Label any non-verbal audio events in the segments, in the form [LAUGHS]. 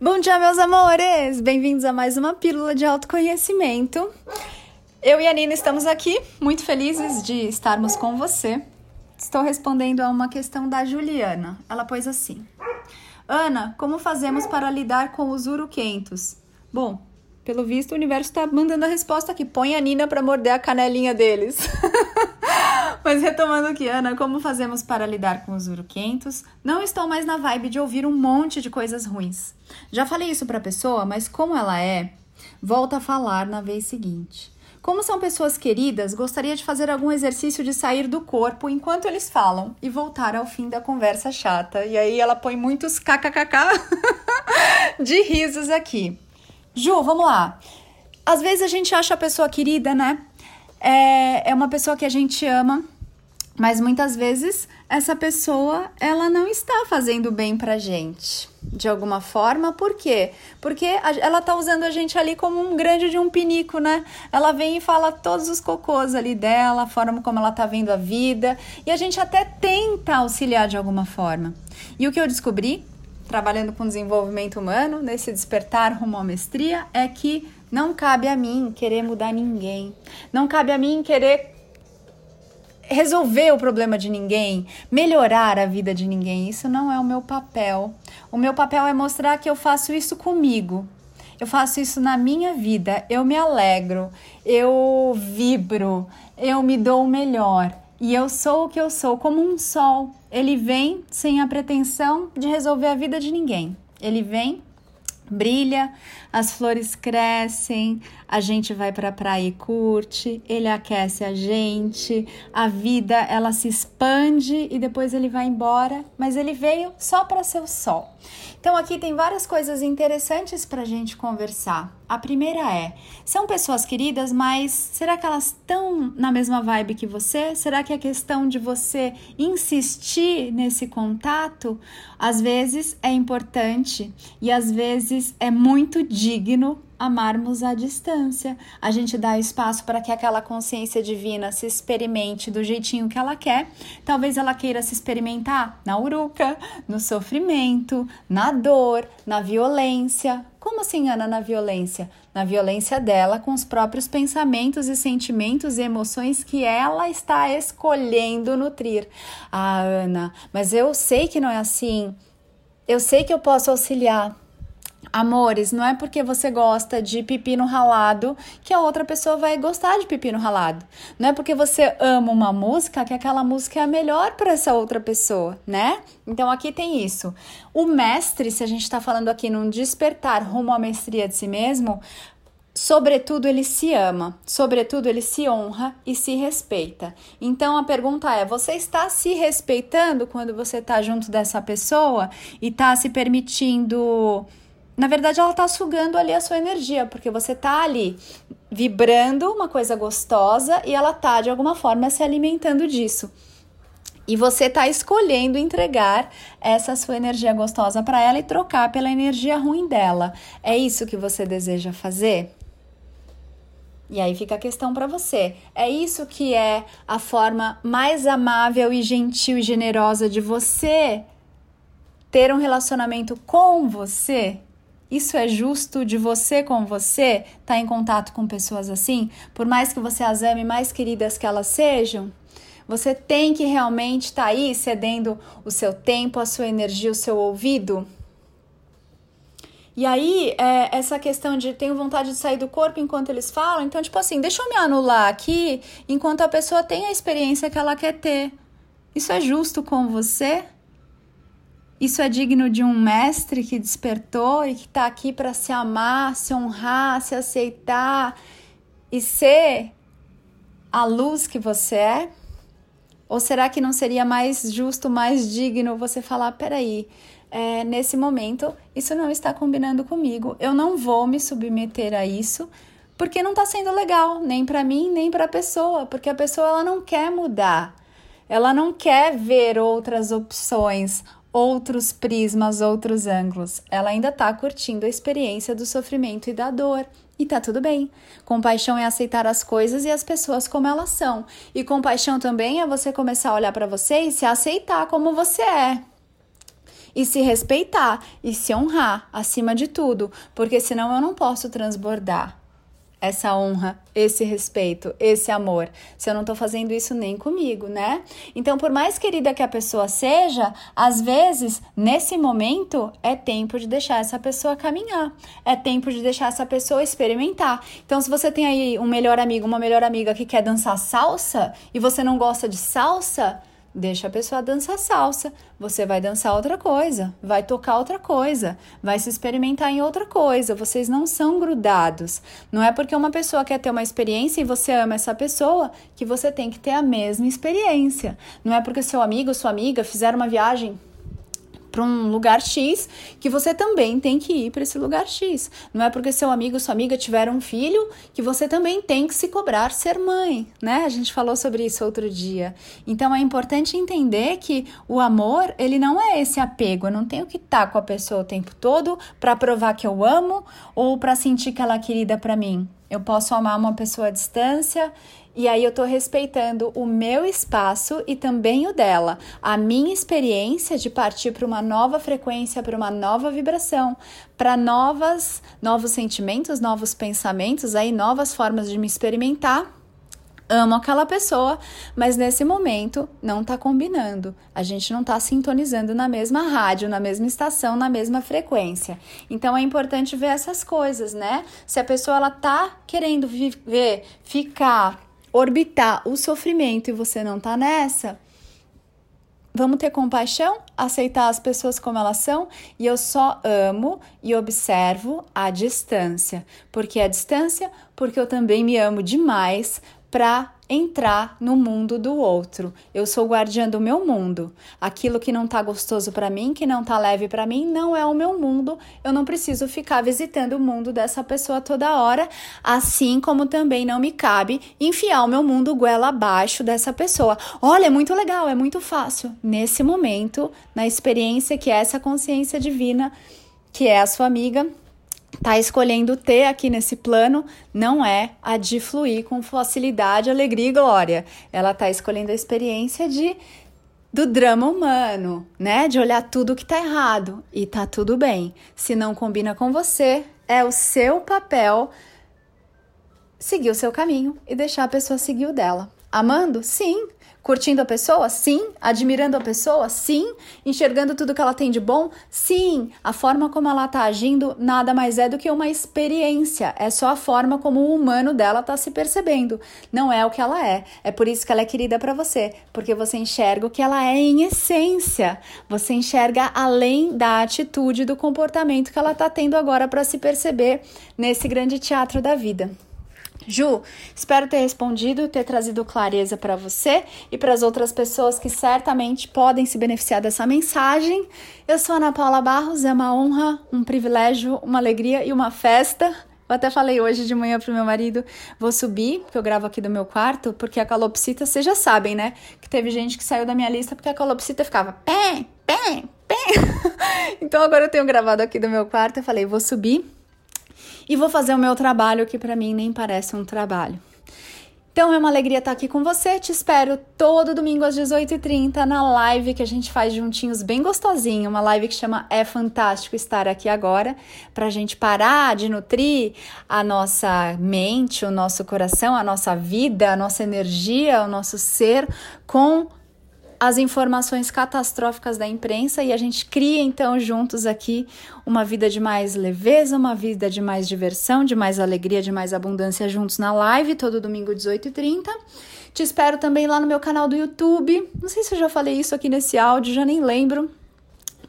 Bom dia, meus amores! Bem-vindos a mais uma Pílula de Autoconhecimento. Eu e a Nina estamos aqui, muito felizes de estarmos com você. Estou respondendo a uma questão da Juliana. Ela pôs assim: Ana, como fazemos para lidar com os uruquentos? Bom, pelo visto, o universo está mandando a resposta aqui. Põe a Nina para morder a canelinha deles. [LAUGHS] Mas retomando aqui, Ana, como fazemos para lidar com os uruquentos? Não estou mais na vibe de ouvir um monte de coisas ruins. Já falei isso para a pessoa, mas como ela é, volta a falar na vez seguinte. Como são pessoas queridas, gostaria de fazer algum exercício de sair do corpo enquanto eles falam e voltar ao fim da conversa chata. E aí ela põe muitos kkkk [LAUGHS] de risos aqui. Ju, vamos lá. Às vezes a gente acha a pessoa querida, né? É, é uma pessoa que a gente ama, mas muitas vezes essa pessoa ela não está fazendo bem pra gente de alguma forma. Por quê? Porque ela tá usando a gente ali como um grande de um pinico, né? Ela vem e fala todos os cocôs ali dela, a forma como ela tá vendo a vida, e a gente até tenta auxiliar de alguma forma. E o que eu descobri trabalhando com desenvolvimento humano, nesse despertar rumo à mestria, é que não cabe a mim querer mudar ninguém. Não cabe a mim querer resolver o problema de ninguém, melhorar a vida de ninguém. Isso não é o meu papel. O meu papel é mostrar que eu faço isso comigo. Eu faço isso na minha vida. Eu me alegro, eu vibro, eu me dou o melhor. E eu sou o que eu sou, como um sol. Ele vem sem a pretensão de resolver a vida de ninguém. Ele vem brilha, as flores crescem, a gente vai para a praia e curte, ele aquece a gente, a vida ela se expande e depois ele vai embora, mas ele veio só para ser o sol. Então aqui tem várias coisas interessantes para a gente conversar. A primeira é: são pessoas queridas, mas será que elas estão na mesma vibe que você? Será que a questão de você insistir nesse contato às vezes é importante e às vezes é muito digno amarmos à distância. A gente dá espaço para que aquela consciência divina se experimente do jeitinho que ela quer. Talvez ela queira se experimentar na uruca, no sofrimento, na dor, na violência. Como assim, Ana, na violência? Na violência dela com os próprios pensamentos e sentimentos e emoções que ela está escolhendo nutrir. Ah, Ana, mas eu sei que não é assim. Eu sei que eu posso auxiliar Amores, não é porque você gosta de pepino ralado que a outra pessoa vai gostar de pepino ralado. Não é porque você ama uma música que aquela música é a melhor para essa outra pessoa, né? Então aqui tem isso. O mestre, se a gente está falando aqui num despertar rumo à mestria de si mesmo, sobretudo ele se ama, sobretudo ele se honra e se respeita. Então a pergunta é: você está se respeitando quando você está junto dessa pessoa e está se permitindo na verdade, ela tá sugando ali a sua energia, porque você tá ali vibrando uma coisa gostosa e ela tá de alguma forma se alimentando disso. E você tá escolhendo entregar essa sua energia gostosa para ela e trocar pela energia ruim dela. É isso que você deseja fazer? E aí fica a questão para você. É isso que é a forma mais amável e gentil e generosa de você ter um relacionamento com você? Isso é justo de você com você estar tá em contato com pessoas assim? Por mais que você as ame, mais queridas que elas sejam? Você tem que realmente estar tá aí cedendo o seu tempo, a sua energia, o seu ouvido? E aí, é, essa questão de tenho vontade de sair do corpo enquanto eles falam, então, tipo assim, deixa eu me anular aqui enquanto a pessoa tem a experiência que ela quer ter. Isso é justo com você? Isso é digno de um mestre que despertou e que está aqui para se amar, se honrar, se aceitar e ser a luz que você é? Ou será que não seria mais justo, mais digno você falar: peraí, é, nesse momento isso não está combinando comigo, eu não vou me submeter a isso porque não está sendo legal, nem para mim, nem para a pessoa, porque a pessoa ela não quer mudar, ela não quer ver outras opções, outros prismas, outros ângulos. Ela ainda está curtindo a experiência do sofrimento e da dor. E tá tudo bem. Compaixão é aceitar as coisas e as pessoas como elas são. E compaixão também é você começar a olhar para você e se aceitar como você é. e se respeitar e se honrar acima de tudo, porque senão eu não posso transbordar essa honra, esse respeito, esse amor, se eu não tô fazendo isso nem comigo, né? Então, por mais querida que a pessoa seja, às vezes, nesse momento, é tempo de deixar essa pessoa caminhar, é tempo de deixar essa pessoa experimentar. Então, se você tem aí um melhor amigo, uma melhor amiga que quer dançar salsa e você não gosta de salsa, Deixa a pessoa dançar salsa. Você vai dançar outra coisa, vai tocar outra coisa, vai se experimentar em outra coisa. Vocês não são grudados. Não é porque uma pessoa quer ter uma experiência e você ama essa pessoa que você tem que ter a mesma experiência. Não é porque seu amigo ou sua amiga fizeram uma viagem para um lugar X que você também tem que ir para esse lugar X. Não é porque seu amigo ou sua amiga tiveram um filho que você também tem que se cobrar ser mãe, né? A gente falou sobre isso outro dia. Então é importante entender que o amor, ele não é esse apego. Eu não tenho que estar com a pessoa o tempo todo para provar que eu amo ou para sentir que ela é querida para mim. Eu posso amar uma pessoa à distância e aí eu estou respeitando o meu espaço e também o dela, a minha experiência de partir para uma nova frequência, para uma nova vibração, para novas, novos sentimentos, novos pensamentos, aí novas formas de me experimentar amo aquela pessoa, mas nesse momento não está combinando. A gente não está sintonizando na mesma rádio, na mesma estação, na mesma frequência. Então é importante ver essas coisas, né? Se a pessoa ela tá querendo viver, ficar orbitar o sofrimento e você não tá nessa, vamos ter compaixão, aceitar as pessoas como elas são e eu só amo e observo a distância. Porque a distância, porque eu também me amo demais para entrar no mundo do outro. Eu sou guardiã do meu mundo. Aquilo que não tá gostoso para mim, que não tá leve para mim, não é o meu mundo. Eu não preciso ficar visitando o mundo dessa pessoa toda hora, assim como também não me cabe enfiar o meu mundo goela abaixo dessa pessoa. Olha, é muito legal, é muito fácil. Nesse momento, na experiência que é essa consciência divina, que é a sua amiga, tá escolhendo ter aqui nesse plano não é a de fluir com facilidade, alegria e glória. Ela tá escolhendo a experiência de do drama humano, né? De olhar tudo que tá errado e tá tudo bem. Se não combina com você, é o seu papel seguir o seu caminho e deixar a pessoa seguir o dela. Amando? Sim. Curtindo a pessoa? Sim. Admirando a pessoa? Sim. Enxergando tudo que ela tem de bom? Sim. A forma como ela está agindo nada mais é do que uma experiência. É só a forma como o humano dela está se percebendo. Não é o que ela é. É por isso que ela é querida para você, porque você enxerga o que ela é em essência. Você enxerga além da atitude, do comportamento que ela está tendo agora para se perceber nesse grande teatro da vida. Ju, espero ter respondido, ter trazido clareza para você e para as outras pessoas que certamente podem se beneficiar dessa mensagem. Eu sou Ana Paula Barros, é uma honra, um privilégio, uma alegria e uma festa. Eu até falei hoje de manhã pro meu marido, vou subir, porque eu gravo aqui do meu quarto, porque a calopsita, vocês já sabem, né? Que teve gente que saiu da minha lista porque a calopsita ficava pé, pé, pé. [LAUGHS] então agora eu tenho gravado aqui do meu quarto, eu falei, vou subir e vou fazer o meu trabalho que para mim nem parece um trabalho. Então é uma alegria estar aqui com você. Te espero todo domingo às 18h30 na live que a gente faz juntinhos, bem gostosinho. Uma live que chama É Fantástico Estar Aqui Agora, para a gente parar de nutrir a nossa mente, o nosso coração, a nossa vida, a nossa energia, o nosso ser com as informações catastróficas da imprensa e a gente cria então juntos aqui uma vida de mais leveza, uma vida de mais diversão, de mais alegria, de mais abundância juntos na live, todo domingo 18h30. Te espero também lá no meu canal do YouTube. Não sei se eu já falei isso aqui nesse áudio, já nem lembro.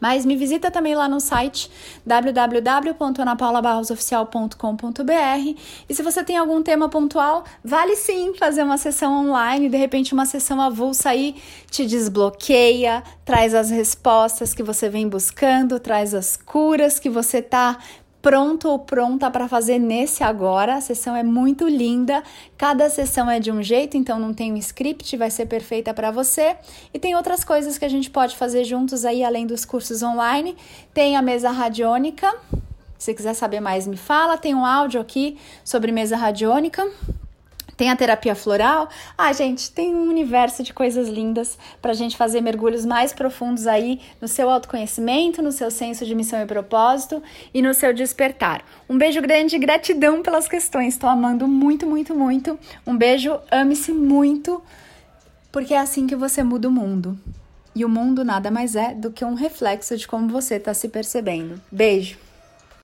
Mas me visita também lá no site www.anapaulabarrosoficial.com.br e se você tem algum tema pontual, vale sim fazer uma sessão online, de repente uma sessão avulsa aí te desbloqueia, traz as respostas que você vem buscando, traz as curas que você tá pronto ou pronta para fazer nesse agora. A sessão é muito linda, cada sessão é de um jeito, então não tem um script, vai ser perfeita para você. E tem outras coisas que a gente pode fazer juntos aí, além dos cursos online. Tem a mesa radiônica. Se quiser saber mais, me fala. Tem um áudio aqui sobre mesa radiônica. Tem a terapia floral. Ah, gente, tem um universo de coisas lindas para a gente fazer mergulhos mais profundos aí no seu autoconhecimento, no seu senso de missão e propósito e no seu despertar. Um beijo grande, gratidão pelas questões. Estou amando muito, muito, muito. Um beijo, ame-se muito, porque é assim que você muda o mundo. E o mundo nada mais é do que um reflexo de como você está se percebendo. Beijo!